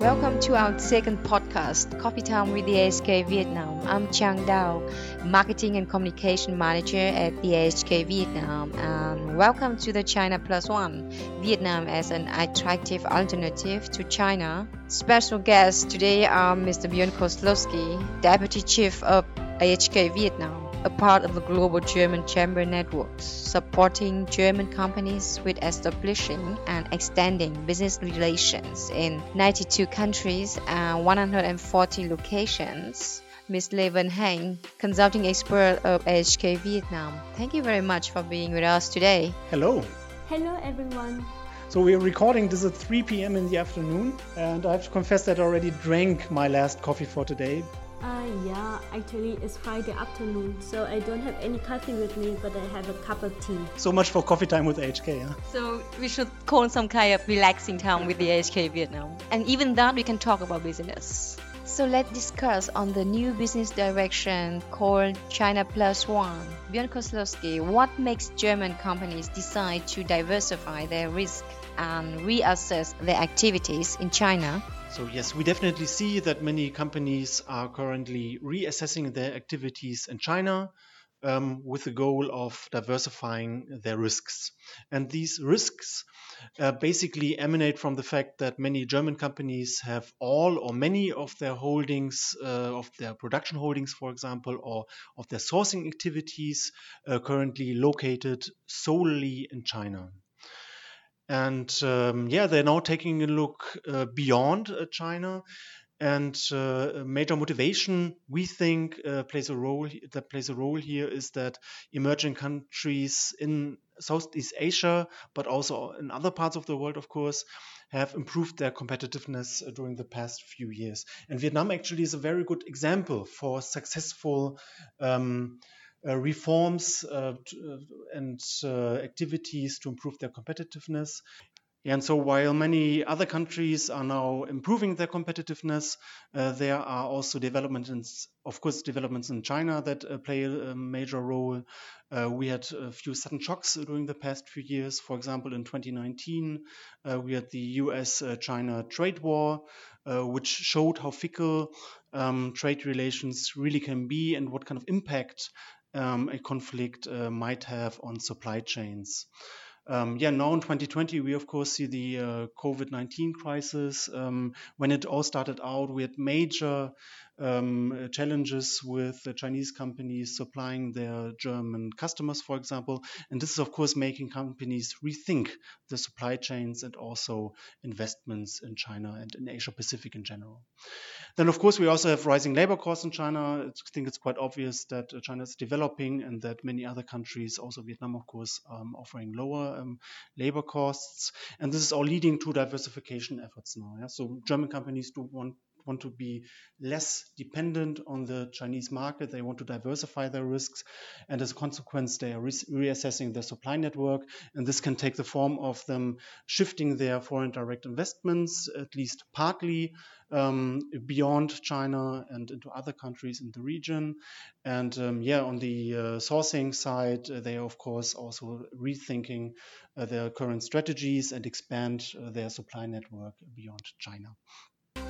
Welcome to our second podcast, Coffee Time with the AHK Vietnam. I'm Chang Dao, Marketing and Communication Manager at the AHK Vietnam. And welcome to the China Plus One, Vietnam as an attractive alternative to China. Special guests today are Mr. Björn Koslowski, Deputy Chief of AHK Vietnam a part of the global German chamber networks, supporting German companies with establishing and extending business relations in 92 countries and 140 locations. Ms. Lê Văn Hạnh, consulting expert of AHK Vietnam. Thank you very much for being with us today. Hello. Hello, everyone. So we are recording this at 3 p.m. in the afternoon, and I have to confess that I already drank my last coffee for today uh, yeah, actually it's Friday afternoon, so I don't have any coffee with me, but I have a cup of tea. So much for coffee time with AHK, huh? So we should call some kind of relaxing time with the AHK Vietnam. And even that we can talk about business. So let's discuss on the new business direction called China Plus One. Björn Koslowski, what makes German companies decide to diversify their risk and reassess their activities in China? So yes, we definitely see that many companies are currently reassessing their activities in China um, with the goal of diversifying their risks. And these risks uh, basically emanate from the fact that many German companies have all or many of their holdings, uh, of their production holdings, for example, or of their sourcing activities uh, currently located solely in China. And um, yeah, they're now taking a look uh, beyond uh, China. And uh, major motivation we think uh, plays a role that plays a role here is that emerging countries in Southeast Asia, but also in other parts of the world, of course, have improved their competitiveness uh, during the past few years. And Vietnam actually is a very good example for successful. Um, reforms uh, uh, and activities to improve their competitiveness. And so, while many other countries are now improving their competitiveness, uh, there are also developments, of course, developments in China that uh, play a, major role. Uh, we had a few sudden shocks during the past few years. For example, in 2019, we had the US China trade war, which showed how fickle um, trade relations really can be and what kind of impact um, a conflict uh, might have on supply chains. Um, yeah, now in 2020, we of course see the uh, COVID 19 crisis. Um, when it all started out, we had major um, challenges with Chinese companies supplying their German customers, for example. And this is, of course, making companies rethink the supply chains and also investments in China and in Asia Pacific in general. Then, of course, we also have rising labor costs in China. I think it's quite obvious that China is developing and that many other countries, also Vietnam, of course, um, offering lower um, labor costs. And this is all leading to diversification efforts now. Yeah? So German companies do want want to be less dependent on the Chinese market. They want to diversify their risks. And as a consequence, they are re reassessing their supply network. And this can take the form of them shifting their foreign direct investments, at least partly, um, beyond China and into other countries in the region. And um, yeah, on the uh, sourcing side, uh, they are, of course, also rethinking uh, their current strategies and expand uh, their supply network beyond China.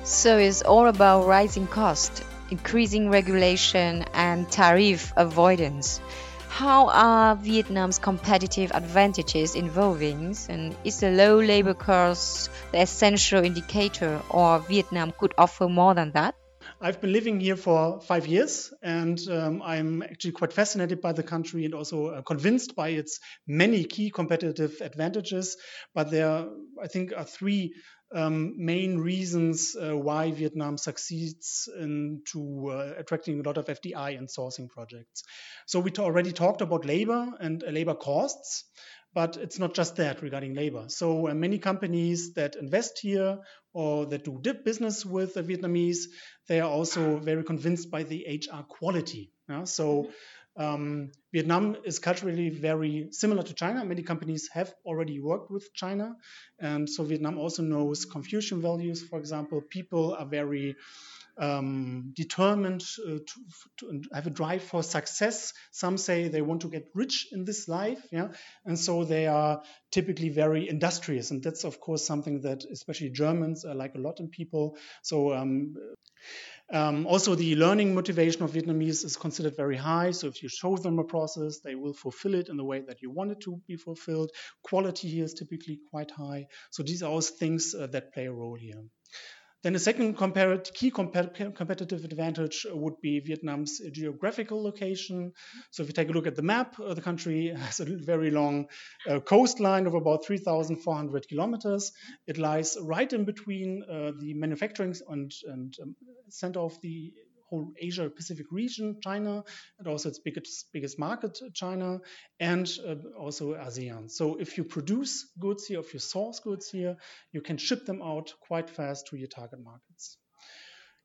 So it's all about rising cost, increasing regulation, and tariff avoidance. How are Vietnam's competitive advantages evolving? And is the low labor cost the essential indicator, or Vietnam could offer more than that? I've been living here for five years, and um, I'm actually quite fascinated by the country and also uh, convinced by its many key competitive advantages. But there, I think, are three um, main reasons uh, why Vietnam succeeds into uh, attracting a lot of FDI and sourcing projects. So we already talked about labor and uh, labor costs, but it's not just that regarding labor. So uh, many companies that invest here or that do business with the Vietnamese, they are also very convinced by the HR quality. Yeah? So um, Vietnam is culturally very similar to China. Many companies have already worked with China. And so Vietnam also knows Confucian values, for example. People are very um, determined uh, to, to, have a drive for success. Some say they want to get rich in this life, yeah, and so they are typically very industrious, and that's of course something that especially Germans like a lot in people. So. Um, um, also, the learning motivation of Vietnamese is considered very high. So, if you show them a process, they will fulfill it in the way that you want it to be fulfilled. Quality here is typically quite high. So, these are all things uh, that play a role here. Then the second key competitive advantage would be Vietnam's geographical location. So if you take a look at the map, uh, the country has a very long uh, coastline of about 3,400 kilometers. It lies right in between uh, the manufacturing and, and um, center of the whole Asia Pacific region, China, and also its biggest biggest market, China, and uh, also ASEAN. So if you produce goods here, if you source goods here, you can ship them out quite fast to your target markets.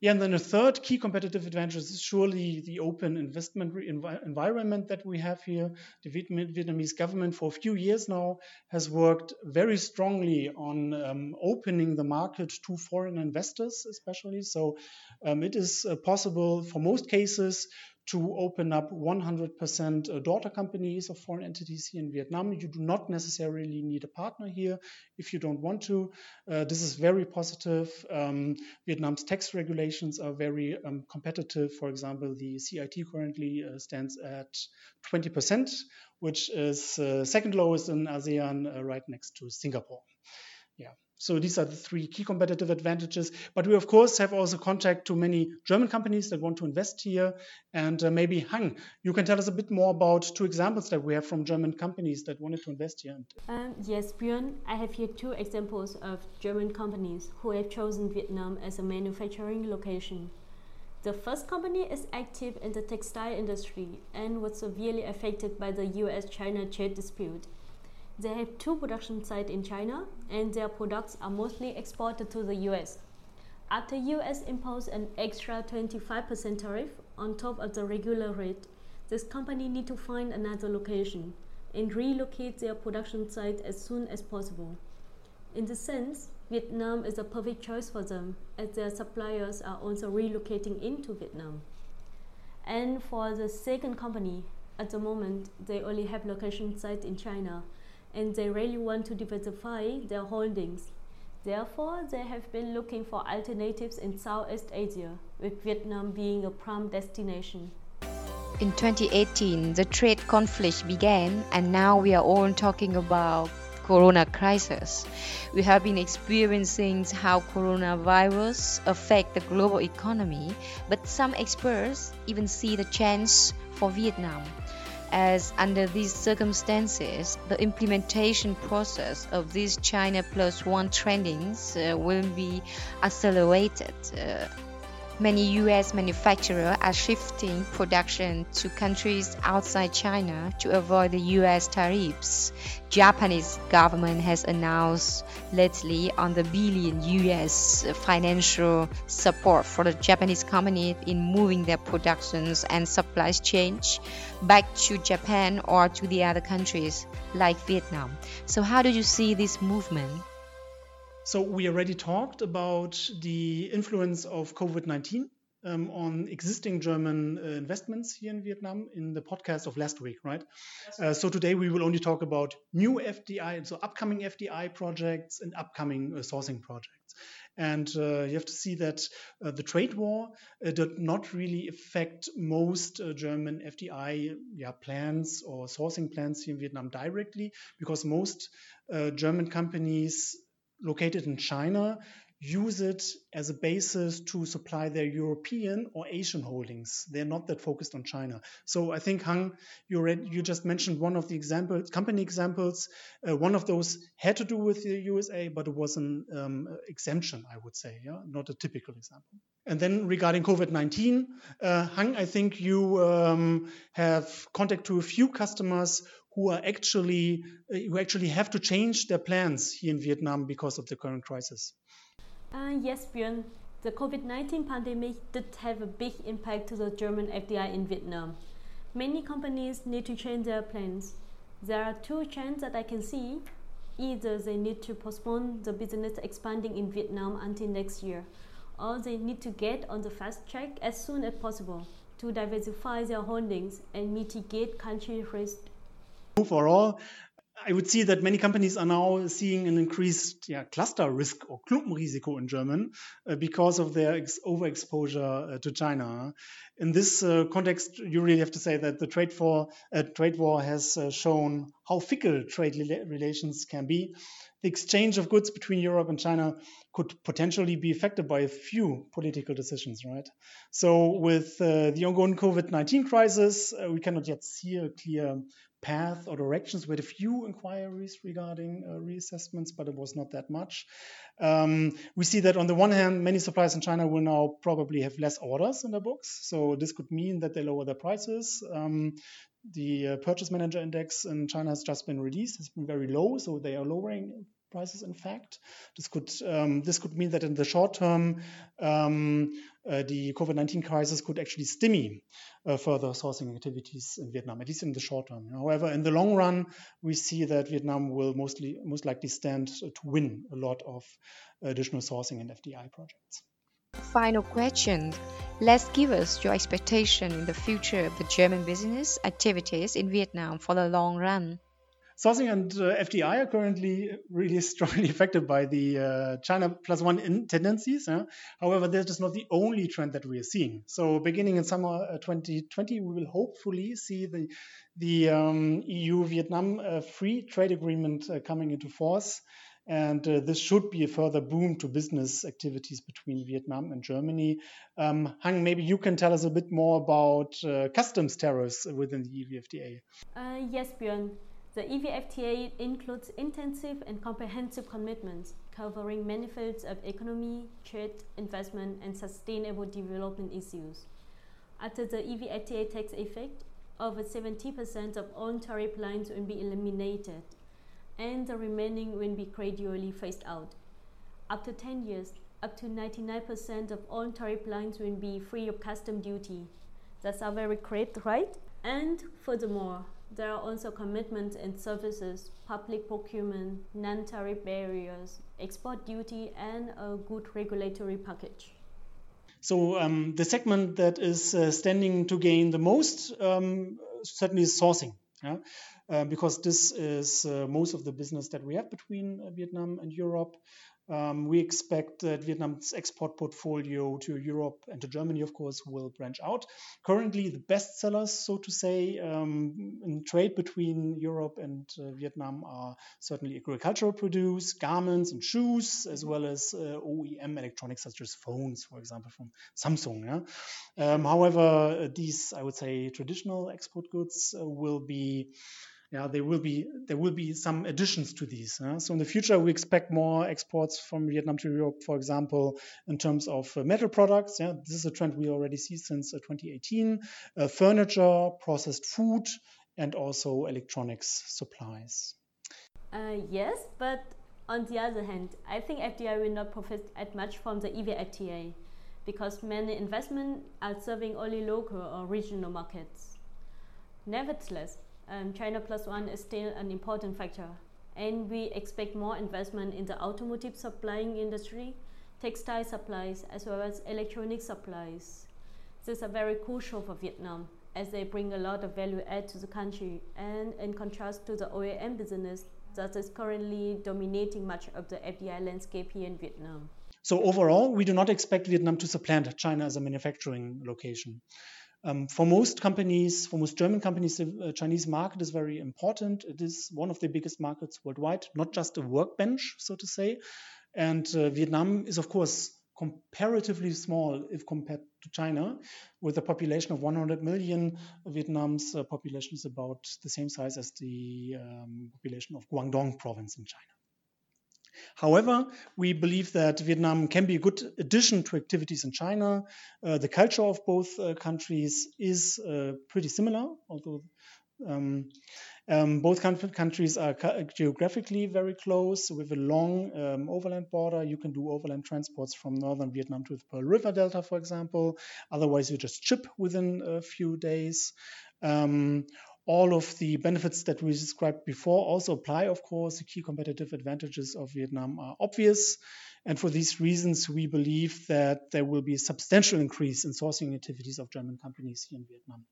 Yeah, and then a third key competitive advantage is surely the open investment env environment that we have here. The Vietnamese government for a few years now has worked very strongly on um, opening the market to foreign investors, especially. So um, it is uh, possible for most cases to open up 100% uh, daughter companies of foreign entities here in Vietnam. You do not necessarily need a partner here if you don't want to. Uh, this is very positive. Um, Vietnam's tax regulations are very um, competitive. For example, the CIT currently uh, stands at 20%, which is uh, second lowest in ASEAN, uh, right next to Singapore. Yeah. So these are the three key competitive advantages. But we, of course, have also contact to many German companies that want to invest here. And uh, maybe Hang, you can tell us a bit more about two examples that we have from German companies that wanted to invest here. Um, yes, Björn, I have here two examples of German companies who have chosen Vietnam as a manufacturing location. The first company is active in the textile industry and was severely affected by the US China trade dispute. They have two production sites in China and their products are mostly exported to the US. After US imposed an extra 25% tariff on top of the regular rate, this company need to find another location and relocate their production site as soon as possible. In this sense, Vietnam is a perfect choice for them as their suppliers are also relocating into Vietnam. And for the second company, at the moment, they only have location sites in China and they really want to diversify their holdings. Therefore, they have been looking for alternatives in Southeast Asia, with Vietnam being a prime destination. In 2018, the trade conflict began, and now we are all talking about corona crisis. We have been experiencing how coronavirus affect the global economy, but some experts even see the chance for Vietnam as under these circumstances, the implementation process of these China Plus One trendings uh, will be accelerated. Uh, Many US manufacturers are shifting production to countries outside China to avoid the US tariffs. Japanese government has announced lately on the billion US financial support for the Japanese company in moving their productions and supply chains back to Japan or to the other countries like Vietnam. So how do you see this movement? So we already talked about the influence of COVID-19 um, on existing German uh, investments here in Vietnam in the podcast of last week, right? Uh, so today we will only talk about new FDI, so upcoming FDI projects and upcoming uh, sourcing projects. And uh, you have to see that uh, the trade war uh, did not really affect most German FDI yeah, plans or sourcing plans here in Vietnam directly, because most German companies located in China use it as a basis to supply their European or Asian holdings. They're not that focused on China. So I think Hang, you read, you just mentioned one of the examples, company examples. Uh, one of those had to do with the USA, but it was an um, exemption, I would say, yeah, not a typical example. And then regarding COVID-19, uh, Hang, I think you um, have contact to a few customers who are actually uh, who actually have to change their plans here in Vietnam because of the current crisis. Uh, yes, Björn. The COVID-19 pandemic did have a big impact to the German FDI in Vietnam. Many companies need to change their plans. There are two trends that I can see. Either they need to postpone the business expanding in Vietnam until next year, or they need to get on the fast track as soon as possible to diversify their holdings and mitigate country risk. Overall, I would see that many companies are now seeing an increased yeah, cluster risk or Klumpenrisiko in German uh, because of their ex- overexposure uh, to China. In this uh, context, you really have to say that the trade war, uh, trade war has uh, shown how fickle trade relations can be. The exchange of goods between Europe and China could potentially be affected by a few political decisions, right? So, with uh, the ongoing COVID 19 crisis, we cannot yet see a clear path or directions. We had a few inquiries regarding uh, reassessments, but it was not that much. Um, we see that on the one hand, many suppliers in China will now probably have less orders in their books. So this could mean that they lower their prices. Um, the uh, purchase manager index in China has just been released. It's been very low, so they are lowering prices. In fact, this could um, this could mean that in the short term, um, uh, the COVID-19 crisis could actually stimulate uh, further sourcing activities in Vietnam, at least in the short term. However, in the long run, we see that Vietnam will mostly most likely stand to win a lot of additional sourcing and FDI projects. Final question. Let's give us your expectation in the future of the German business activities in Vietnam for the long run. Sourcing and uh, FDI are currently really strongly affected by the uh, China plus one tendencies. However, this is not the only trend that we are seeing. So, beginning in summer uh, 2020, we will hopefully see the the um, EU-Vietnam uh, free trade agreement uh, coming into force. And uh, this should be a further boom to business activities between Vietnam and Germany. Um, Hang, maybe you can tell us a bit more about customs tariffs within the EVFTA. yes, Björn. The EVFTA includes intensive and comprehensive commitments covering many fields of economy, trade, investment, and sustainable development issues. After the EVFTA takes effect, over 70% of all tariff lines will be eliminated, and the remaining will be gradually phased out. After 10 years, up to 99% of all tariff lines will be free of custom duty. That's a very great, right? And furthermore, there are also commitments in services, public procurement, non-tariff barriers, export duty, and a good regulatory package. So um, the segment that is uh, standing to gain the most um, certainly is sourcing. Yeah? Uh, because this is uh, most of the business that we have between uh, Vietnam and Europe. Um, we expect that Vietnam's export portfolio to Europe and to Germany, of course, will branch out. Currently, the best sellers, so to say, um, in trade between Europe and uh, Vietnam are certainly agricultural produce, garments and shoes, as well as uh, OEM electronics such as phones, for example, from Samsung. Yeah? Um, however, these, I would say, traditional export goods uh, will be yeah, there will be there will be some additions to these. So in the future, we expect more exports from Vietnam to Europe, for example, in terms of uh, metal products. Yeah, this is a trend we already see since uh, 2018. Uh, furniture, processed food, and also electronics supplies. Uh, yes, but on the other hand, I think FDI will not profit as much from the EVFTA because many investments are serving only local or regional markets. Nevertheless, um, China plus one is still an important factor. And we expect more investment in the automotive supplying industry, textile supplies, as well as electronic supplies. These are very crucial for Vietnam as they bring a lot of value add to the country and in contrast to the OEM business that is currently dominating much of the FDI landscape here in Vietnam. So overall, we do not expect Vietnam to supplant China as a manufacturing location. Um, for most companies, for most German companies, the uh, Chinese market is very important. It is one of the biggest markets worldwide, not just a workbench, so to say. And uh, Vietnam is, of course, comparatively small if compared to China, with a population of 100 million. Vietnam's uh, population is about the same size as the um, population of Guangdong province in China. However, we believe that Vietnam can be a good addition to activities in China. Uh, the culture of both uh, countries is uh, pretty similar, although um, um, both countries are geographically very close with a long um, overland border. You can do overland transports from northern Vietnam to the Pearl River Delta, for example. Otherwise, you just ship within a few days. Um, all of the benefits that we described before also apply, of course. The key competitive advantages of Vietnam are obvious. And for these reasons, we believe that there will be a substantial increase in sourcing activities of German companies here in Vietnam.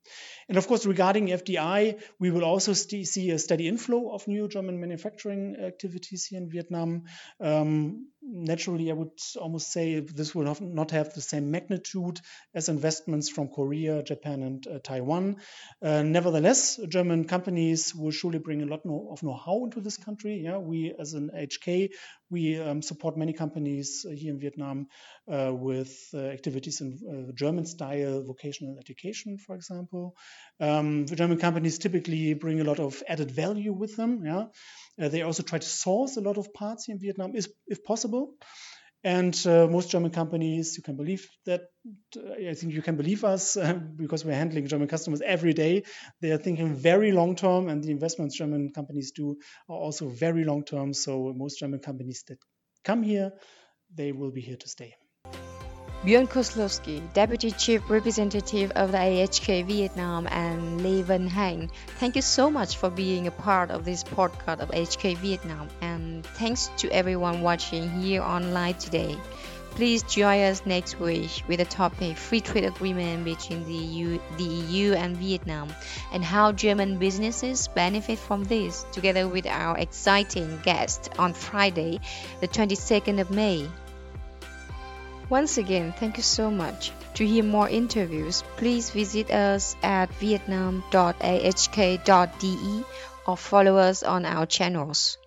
And of course, regarding FDI, we will also see a steady inflow of new German manufacturing activities here in Vietnam. Um, naturally, I would almost say this will not have the same magnitude as investments from Korea, Japan, and uh, Taiwan. Uh, nevertheless, German companies will surely bring a lot of know-how into this country. Yeah, we as an HK, we um, support many companies here in Vietnam uh, with uh, activities in uh, German-style vocational education, for example. Um, the German companies typically bring a lot of added value with them. Yeah. Uh, they also try to source a lot of parts in Vietnam, if, if possible. And uh, most German companies, you can believe that, uh, I think you can believe us uh, because we're handling German customers every day. They are thinking very long term, and the investments German companies do are also very long term. So most German companies that come here, they will be here to stay. Björn Kozlowski, Deputy Chief Representative of the AHK Vietnam, and Lê Văn Hạnh. Thank you so much for being a part of this podcast of AHK Vietnam, and thanks to everyone watching here online today. Please join us next week with the topic Free Trade Agreement between the EU, the EU and Vietnam and how German businesses benefit from this, together with our exciting guest on Friday, the 22nd of May. Once again, thank you so much. To hear more interviews, please visit us at vietnam.ahk.de or follow us on our channels.